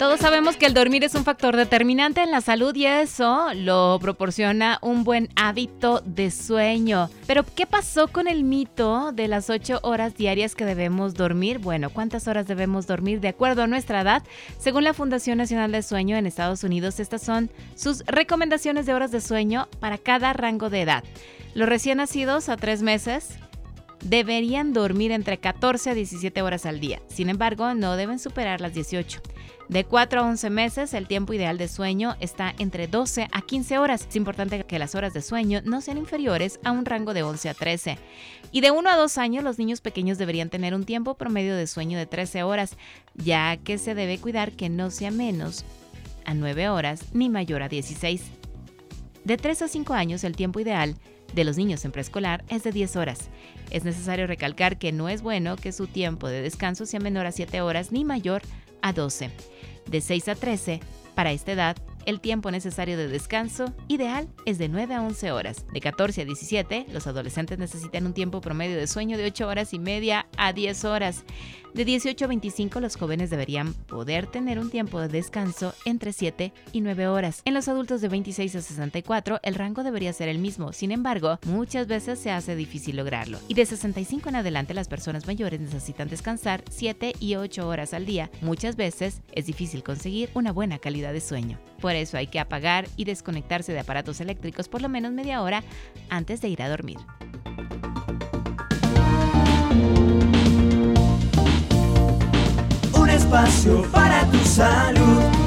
Todos sabemos que el dormir es un factor determinante en la salud y eso lo proporciona un buen hábito de sueño. Pero, ¿qué pasó con el mito de las 8 horas diarias que debemos dormir? Bueno, ¿cuántas horas debemos dormir de acuerdo a nuestra edad? Según la Fundación Nacional de Sueño en Estados Unidos, estas son sus recomendaciones de horas de sueño para cada rango de edad. Los recién nacidos a 3 meses deberían dormir entre 14 a 17 horas al día. Sin embargo, no deben superar las 18. De 4 a 11 meses, el tiempo ideal de sueño está entre 12 a 15 horas. Es importante que las horas de sueño no sean inferiores a un rango de 11 a 13. Y de 1 a 2 años, los niños pequeños deberían tener un tiempo promedio de sueño de 13 horas, ya que se debe cuidar que no sea menos a 9 horas ni mayor a 16. De 3 a 5 años, el tiempo ideal de los niños en preescolar es de 10 horas. Es necesario recalcar que no es bueno que su tiempo de descanso sea menor a 7 horas ni mayor a 12 de 6 a 13. Para esta edad, el tiempo necesario de descanso ideal es de 9 a 11 horas. De 14 a 17, los adolescentes necesitan un tiempo promedio de sueño de 8 horas y media a 10 horas. De 18 a 25, los jóvenes deberían poder tener un tiempo de descanso entre 7 y 9 horas. En los adultos de 26 a 64, el rango debería ser el mismo. Sin embargo, muchas veces se hace difícil lograrlo. Y de 65 en adelante, las personas mayores necesitan descansar 7 y 8 horas al día. Muchas veces es difícil conseguir una buena calidad de sueño. Por eso hay que apagar y desconectarse de aparatos eléctricos por lo menos media hora antes de ir a dormir. espacio para tu salud.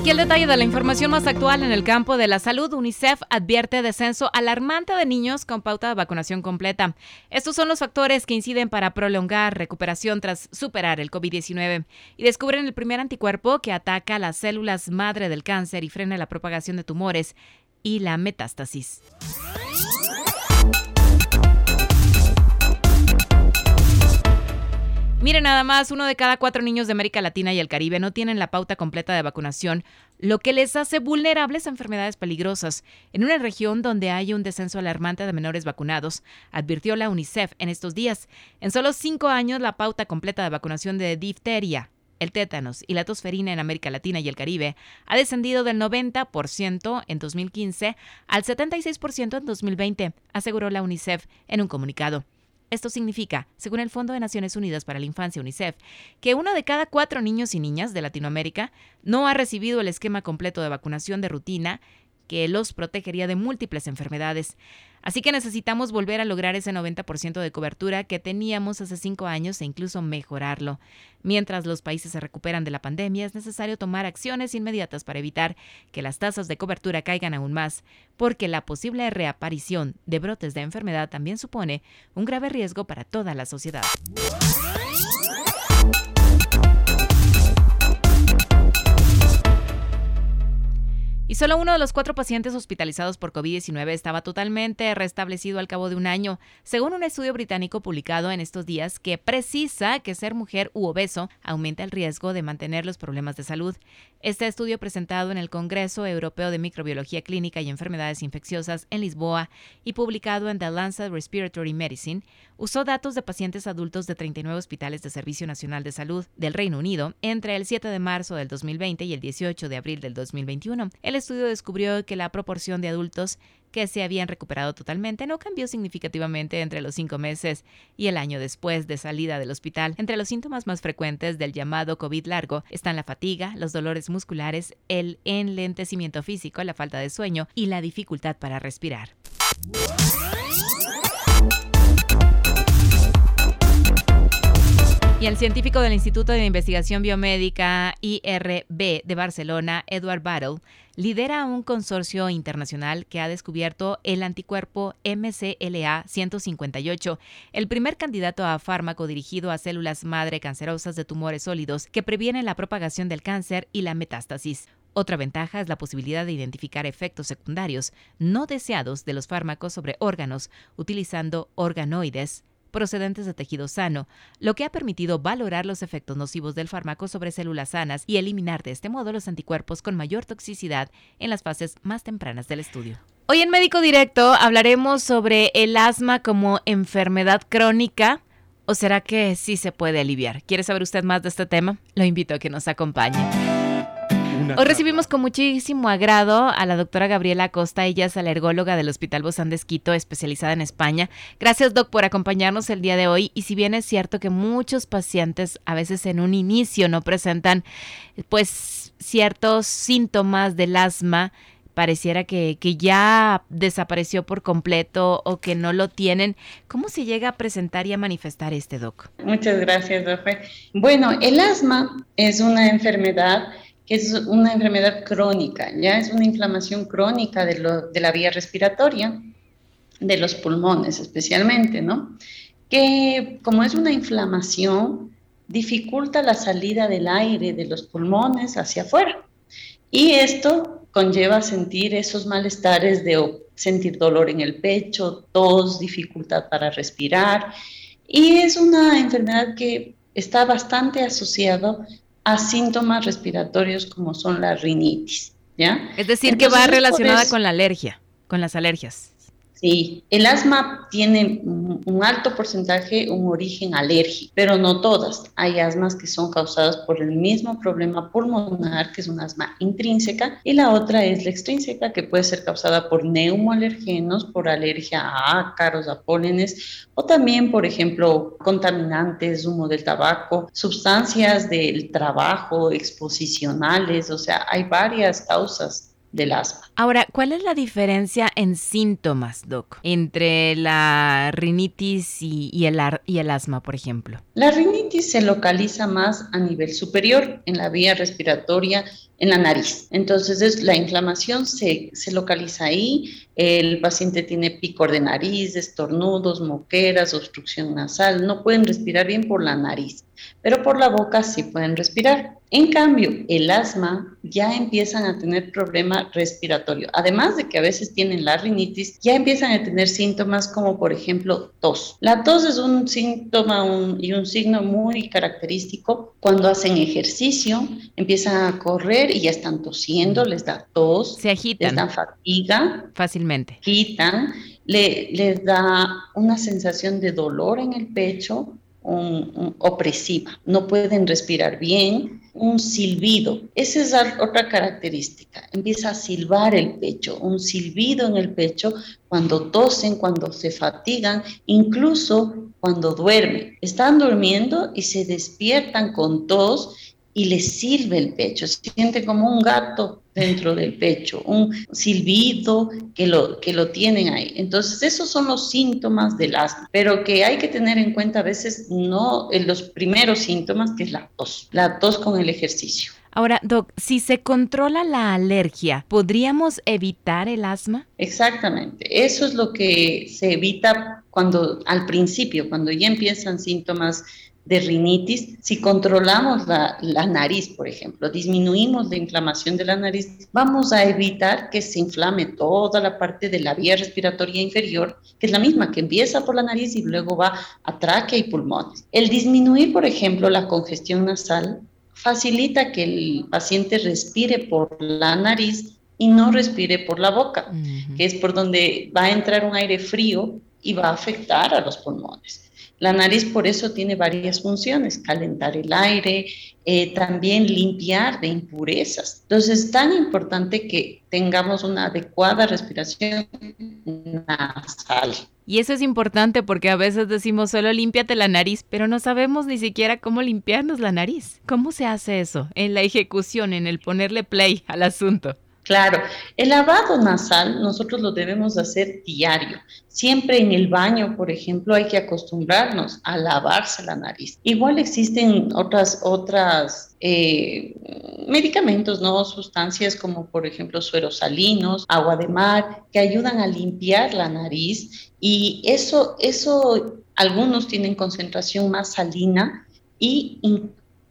Aquí el detalle de la información más actual en el campo de la salud. UNICEF advierte descenso alarmante de niños con pauta de vacunación completa. Estos son los factores que inciden para prolongar recuperación tras superar el COVID-19 y descubren el primer anticuerpo que ataca las células madre del cáncer y frena la propagación de tumores y la metástasis. Mire nada más, uno de cada cuatro niños de América Latina y el Caribe no tienen la pauta completa de vacunación, lo que les hace vulnerables a enfermedades peligrosas. En una región donde hay un descenso alarmante de menores vacunados, advirtió la UNICEF en estos días. En solo cinco años, la pauta completa de vacunación de difteria, el tétanos y la tosferina en América Latina y el Caribe ha descendido del 90% en 2015 al 76% en 2020, aseguró la UNICEF en un comunicado. Esto significa, según el Fondo de Naciones Unidas para la Infancia UNICEF, que uno de cada cuatro niños y niñas de Latinoamérica no ha recibido el esquema completo de vacunación de rutina que los protegería de múltiples enfermedades. Así que necesitamos volver a lograr ese 90% de cobertura que teníamos hace cinco años e incluso mejorarlo. Mientras los países se recuperan de la pandemia, es necesario tomar acciones inmediatas para evitar que las tasas de cobertura caigan aún más, porque la posible reaparición de brotes de enfermedad también supone un grave riesgo para toda la sociedad. Solo uno de los cuatro pacientes hospitalizados por COVID-19 estaba totalmente restablecido al cabo de un año, según un estudio británico publicado en estos días que precisa que ser mujer u obeso aumenta el riesgo de mantener los problemas de salud. Este estudio presentado en el Congreso Europeo de Microbiología Clínica y Enfermedades Infecciosas en Lisboa y publicado en The Lancet Respiratory Medicine usó datos de pacientes adultos de 39 hospitales de Servicio Nacional de Salud del Reino Unido entre el 7 de marzo del 2020 y el 18 de abril del 2021. El estudio descubrió que la proporción de adultos que se habían recuperado totalmente no cambió significativamente entre los cinco meses y el año después de salida del hospital. Entre los síntomas más frecuentes del llamado COVID largo están la fatiga, los dolores musculares, el enlentecimiento físico, la falta de sueño y la dificultad para respirar. Y el científico del Instituto de Investigación Biomédica IRB de Barcelona, Edward Battle, lidera un consorcio internacional que ha descubierto el anticuerpo MCLA 158, el primer candidato a fármaco dirigido a células madre cancerosas de tumores sólidos que previenen la propagación del cáncer y la metástasis. Otra ventaja es la posibilidad de identificar efectos secundarios no deseados de los fármacos sobre órganos utilizando organoides procedentes de tejido sano, lo que ha permitido valorar los efectos nocivos del fármaco sobre células sanas y eliminar de este modo los anticuerpos con mayor toxicidad en las fases más tempranas del estudio. Hoy en Médico Directo hablaremos sobre el asma como enfermedad crónica. ¿O será que sí se puede aliviar? ¿Quiere saber usted más de este tema? Lo invito a que nos acompañe. Hoy recibimos con muchísimo agrado a la doctora Gabriela Acosta, ella es alergóloga del Hospital Bozán de Esquito, especializada en España. Gracias, doc, por acompañarnos el día de hoy. Y si bien es cierto que muchos pacientes a veces en un inicio no presentan pues ciertos síntomas del asma, pareciera que, que, ya desapareció por completo o que no lo tienen. ¿Cómo se llega a presentar y a manifestar este doc? Muchas gracias, doctor. Bueno, el asma es una enfermedad es una enfermedad crónica, ya es una inflamación crónica de, de la vía respiratoria, de los pulmones especialmente, ¿no? Que como es una inflamación, dificulta la salida del aire de los pulmones hacia afuera. Y esto conlleva sentir esos malestares de sentir dolor en el pecho, tos, dificultad para respirar. Y es una enfermedad que está bastante asociado a síntomas respiratorios como son la rinitis, ¿ya? Es decir, que va relacionada con la alergia, con las alergias. Sí, el asma tiene un alto porcentaje, un origen alérgico, pero no todas. Hay asmas que son causadas por el mismo problema pulmonar, que es un asma intrínseca, y la otra es la extrínseca, que puede ser causada por neumoalergenos, por alergia a ácaros, a pólenes, o también, por ejemplo, contaminantes, humo del tabaco, sustancias del trabajo, exposicionales, o sea, hay varias causas del asma. Ahora, ¿cuál es la diferencia en síntomas, Doc, entre la rinitis y, el, y el asma, por ejemplo? La rinitis se localiza más a nivel superior, en la vía respiratoria, en la nariz. Entonces, es, la inflamación se, se localiza ahí, el paciente tiene picor de nariz, estornudos, moqueras, obstrucción nasal, no pueden respirar bien por la nariz, pero por la boca sí pueden respirar. En cambio, el asma ya empiezan a tener problema respiratorio. Además de que a veces tienen la rinitis, ya empiezan a tener síntomas como por ejemplo tos. La tos es un síntoma y un signo muy característico cuando hacen ejercicio, empiezan a correr y ya están tosiendo, les da tos, se agitan, les da fatiga, fácilmente, agitan, le, les da una sensación de dolor en el pecho, opresiva, no pueden respirar bien, un silbido. Esa es otra característica. Empieza a silbar el pecho, un silbido en el pecho cuando tosen, cuando se fatigan, incluso cuando duermen. Están durmiendo y se despiertan con tos y les sirve el pecho, se siente como un gato dentro del pecho, un silbido que lo, que lo tienen ahí. Entonces, esos son los síntomas del asma, pero que hay que tener en cuenta a veces no en los primeros síntomas, que es la tos, la tos con el ejercicio. Ahora, Doc, si se controla la alergia, ¿podríamos evitar el asma? Exactamente, eso es lo que se evita cuando al principio, cuando ya empiezan síntomas de rinitis, si controlamos la, nariz, por ejemplo, disminuimos la inflamación de la nariz, vamos a evitar que se inflame toda la parte de la vía respiratoria inferior, que es la misma, que empieza por la nariz y luego va a tráquea y pulmones. El disminuir, por ejemplo, la congestión nasal facilita que el paciente respire por la nariz y no respire por la boca, que es por donde va a entrar un aire frío y va a afectar a los pulmones. La nariz por eso tiene varias funciones, calentar el aire, eh, también limpiar de impurezas. Entonces es tan importante que tengamos una adecuada respiración nasal. Y eso es importante porque a veces decimos solo límpiate la nariz, pero no sabemos ni siquiera cómo limpiarnos la nariz. ¿Cómo se hace eso? En la ejecución, en el ponerle play al asunto. Claro, el lavado nasal nosotros lo debemos hacer diario. Siempre en el baño, por ejemplo, hay que acostumbrarnos a lavarse la nariz. Igual existen otras, otras eh, medicamentos, ¿no? Sustancias como, por ejemplo, sueros salinos, agua de mar, que ayudan a limpiar la nariz. Y eso, eso algunos tienen concentración más salina y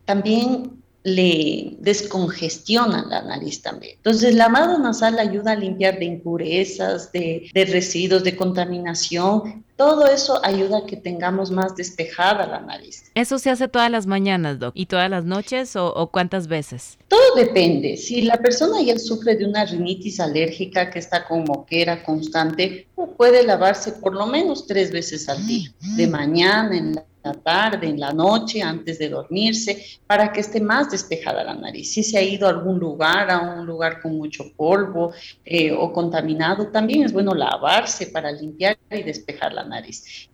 también le descongestiona la nariz también. Entonces, el lavado nasal ayuda a limpiar de impurezas, de, de residuos, de contaminación todo eso ayuda a que tengamos más despejada la nariz. ¿Eso se hace todas las mañanas, Doc? ¿Y todas las noches o, cuántas veces? Todo depende. Si la persona ya sufre de una rinitis alérgica que está con moquera constante, puede lavarse por lo menos tres veces al día, de mañana, en la la tarde, en la noche, antes de dormirse, para que esté más despejada la nariz. Si se ha ido a algún lugar, a un lugar con mucho polvo eh, o contaminado, también es bueno lavarse para limpiar y despejar la nariz.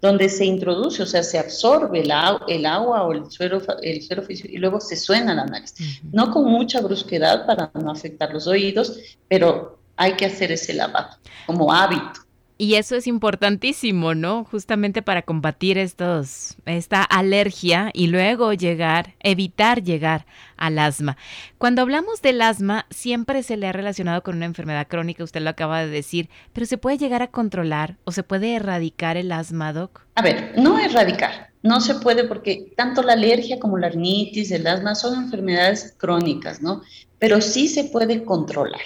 Donde se introduce, o sea, se absorbe el, el agua o el suero, el suero y luego se suena la nariz. No con mucha brusquedad para no afectar los oídos, pero hay que hacer ese lavado como hábito. Y eso es importantísimo, ¿no? Justamente para combatir estos, esta alergia y luego llegar, evitar llegar al asma. Cuando hablamos del asma, siempre se le ha relacionado con una enfermedad crónica, usted lo acaba de decir, pero ¿se puede llegar a controlar o se puede erradicar el asma, Doc? A ver, no erradicar, no se puede porque tanto la alergia como la rinitis, el asma son enfermedades crónicas, ¿no? Pero sí se puede controlar.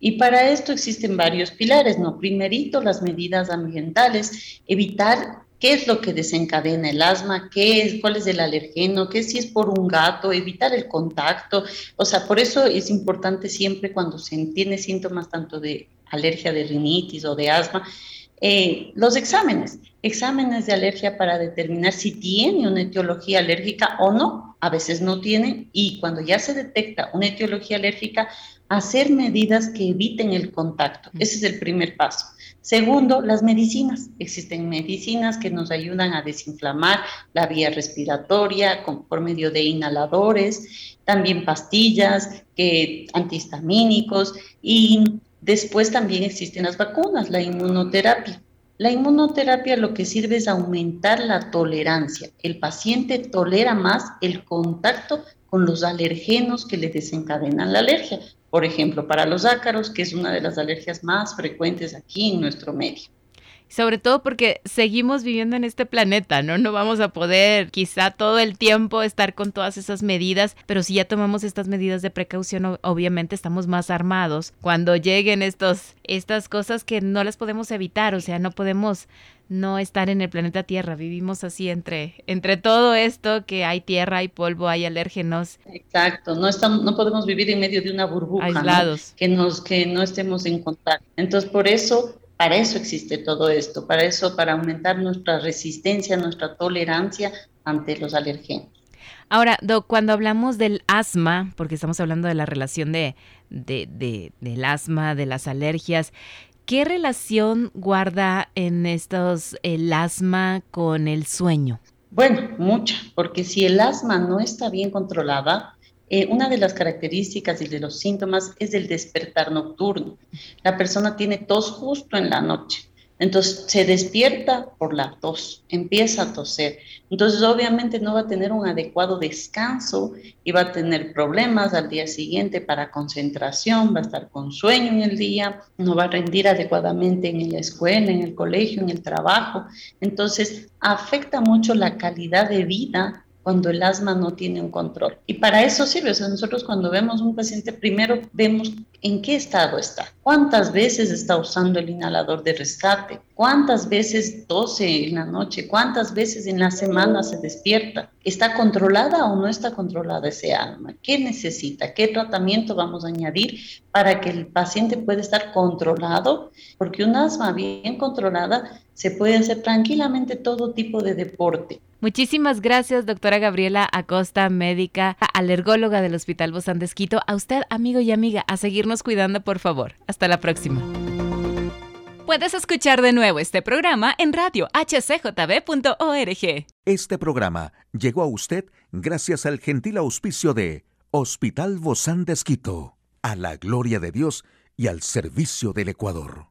Y para esto existen varios pilares, ¿no? Primerito, las medidas ambientales, evitar qué es lo que desencadena el asma, qué es, cuál es el alergeno, qué si es por un gato, evitar el contacto. O sea, por eso es importante siempre cuando se tiene síntomas tanto de alergia de rinitis o de asma, eh, los exámenes, exámenes de alergia para determinar si tiene una etiología alérgica o no. A veces no tiene y cuando ya se detecta una etiología alérgica, hacer medidas que eviten el contacto. Ese es el primer paso. Segundo, las medicinas. Existen medicinas que nos ayudan a desinflamar la vía respiratoria por medio de inhaladores, también pastillas, que, antihistamínicos y después también existen las vacunas, la inmunoterapia. La inmunoterapia lo que sirve es aumentar la tolerancia. El paciente tolera más el contacto con los alergenos que le desencadenan la alergia por ejemplo, para los ácaros, que es una de las alergias más frecuentes aquí en nuestro medio. Sobre todo porque seguimos viviendo en este planeta, ¿no? No vamos a poder quizá todo el tiempo estar con todas esas medidas, pero si ya tomamos estas medidas de precaución, obviamente estamos más armados cuando lleguen estos, estas cosas que no las podemos evitar, o sea, no podemos no estar en el planeta Tierra. Vivimos así entre, entre todo esto que hay tierra, hay polvo, hay alérgenos. Exacto, no estamos, no podemos vivir en medio de una burbuja, aislados, que nos, que no estemos en contacto. Entonces, por eso, para eso existe todo esto, para eso, para aumentar nuestra resistencia, nuestra tolerancia ante los alérgenos. Ahora, Doc, cuando hablamos del asma, porque estamos hablando de la relación de, de, de, del asma, de las alergias, ¿Qué relación guarda en estos el asma con el sueño? Bueno, mucha, porque si el asma no está bien controlada, eh, una de las características y de los síntomas es el despertar nocturno. La persona tiene tos justo en la noche. Entonces se despierta por la tos, empieza a toser. Entonces obviamente no va a tener un adecuado descanso y va a tener problemas al día siguiente para concentración, va a estar con sueño en el día, no va a rendir adecuadamente en la escuela, en el colegio, en el trabajo. Entonces afecta mucho la calidad de vida cuando el asma no tiene un control. Y para eso sirve, o sea, nosotros cuando vemos un paciente, primero vemos en qué estado está, cuántas veces está usando el inhalador de rescate, cuántas veces tose en la noche, cuántas veces en la semana se despierta, está controlada o no está controlada ese alma, qué necesita, qué tratamiento vamos a añadir para que el paciente pueda estar controlado, porque un asma bien controlada se puede hacer tranquilamente todo tipo de deporte. Muchísimas gracias, doctora Gabriela Acosta, médica, alergóloga del Hospital Bozán de A usted, amigo y amiga, a cuidando, por favor. Hasta la próxima. Puedes escuchar de nuevo este programa en radio hcjb.org. Este programa llegó a usted gracias al gentil auspicio de Hospital Bozán de a la gloria de Dios y al servicio del Ecuador.